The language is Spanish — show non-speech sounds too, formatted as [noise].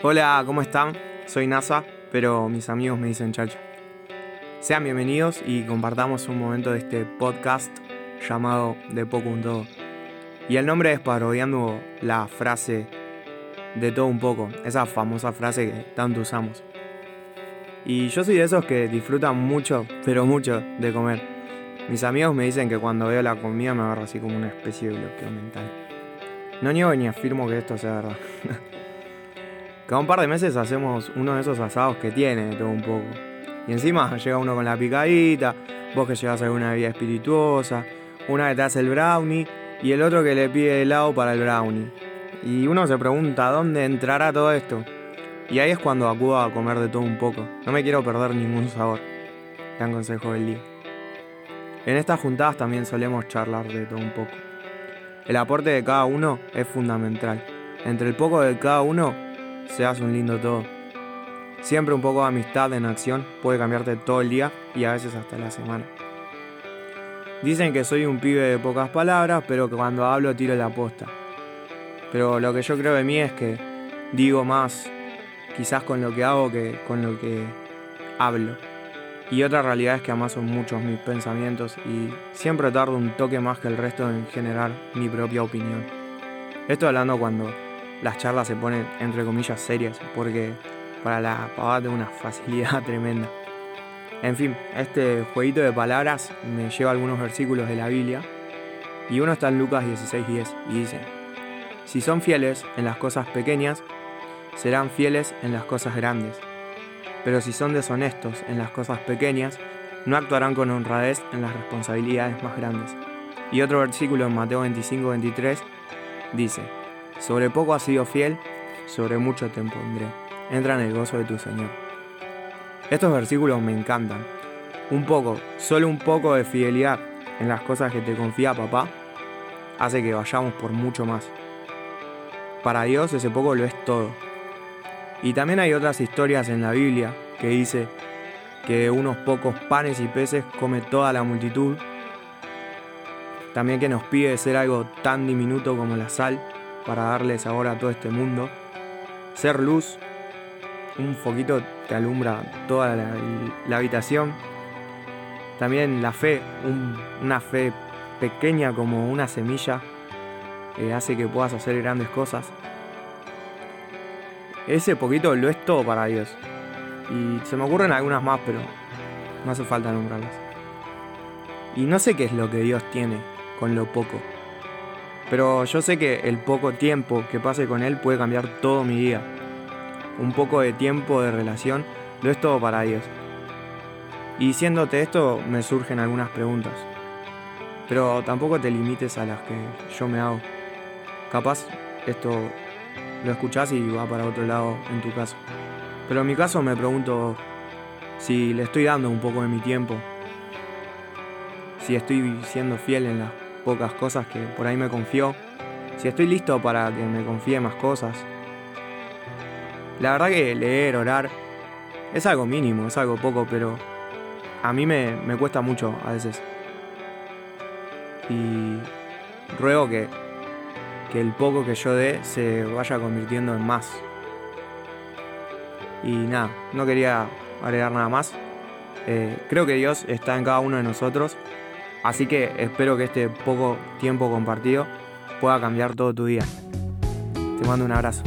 Hola, ¿cómo están? Soy NASA, pero mis amigos me dicen Chacho. Sean bienvenidos y compartamos un momento de este podcast llamado De poco un todo. Y el nombre es parodiando la frase de todo un poco, esa famosa frase que tanto usamos. Y yo soy de esos que disfrutan mucho, pero mucho, de comer. Mis amigos me dicen que cuando veo la comida me agarro así como una especie de bloqueo mental. No niego ni afirmo que esto sea verdad. [laughs] Cada un par de meses hacemos uno de esos asados que tiene todo un poco. Y encima llega uno con la picadita, vos que llevas alguna bebida espirituosa, una que te hace el brownie y el otro que le pide helado para el brownie. Y uno se pregunta, ¿dónde entrará todo esto? Y ahí es cuando acudo a comer de todo un poco. No me quiero perder ningún sabor. Gran consejo del día. En estas juntadas también solemos charlar de todo un poco. El aporte de cada uno es fundamental. Entre el poco de cada uno se hace un lindo todo. Siempre un poco de amistad en acción puede cambiarte todo el día y a veces hasta la semana. Dicen que soy un pibe de pocas palabras, pero que cuando hablo tiro la posta. Pero lo que yo creo de mí es que digo más quizás con lo que hago que con lo que hablo. Y otra realidad es que además son muchos mis pensamientos y siempre tardo un toque más que el resto en generar mi propia opinión. Esto hablando cuando las charlas se ponen entre comillas serias, porque para la pavada tengo una facilidad [laughs] tremenda. En fin, este jueguito de palabras me lleva a algunos versículos de la Biblia y uno está en Lucas 16:10 y dice, si son fieles en las cosas pequeñas, serán fieles en las cosas grandes. Pero si son deshonestos en las cosas pequeñas, no actuarán con honradez en las responsabilidades más grandes. Y otro versículo en Mateo 25-23 dice, sobre poco has sido fiel, sobre mucho te pondré. Entra en el gozo de tu Señor. Estos versículos me encantan. Un poco, solo un poco de fidelidad en las cosas que te confía papá hace que vayamos por mucho más. Para Dios ese poco lo es todo. Y también hay otras historias en la Biblia que dice que unos pocos panes y peces come toda la multitud. También que nos pide ser algo tan diminuto como la sal para darle sabor a todo este mundo. Ser luz, un foquito te alumbra toda la, habitación. También la fe, una fe pequeña como una semilla, que hace que puedas hacer grandes cosas. Ese poquito lo es todo para Dios. Y se me ocurren algunas más, pero no hace falta nombrarlas. Y no sé qué es lo que Dios tiene con lo poco. Pero yo sé que el poco tiempo que pase con Él puede cambiar todo mi día. Un poco de tiempo de relación lo es todo para Dios. Y diciéndote esto me surgen algunas preguntas. Pero tampoco te limites a las que yo me hago. Capaz esto lo escuchás y va para otro lado en tu caso. Pero en mi caso me pregunto si le estoy dando un poco de mi tiempo, si estoy siendo fiel en las pocas cosas que por ahí me confió, si estoy listo para que me confíe más cosas. La verdad que leer, orar, es algo mínimo, es algo poco, pero a mí me, me cuesta mucho a veces. Y ruego que que el poco que yo dé se vaya convirtiendo en más. Y nada, no quería agregar nada más. Eh, creo que Dios está en cada uno de nosotros, así que espero que este poco tiempo compartido pueda cambiar todo tu día. Te mando un abrazo.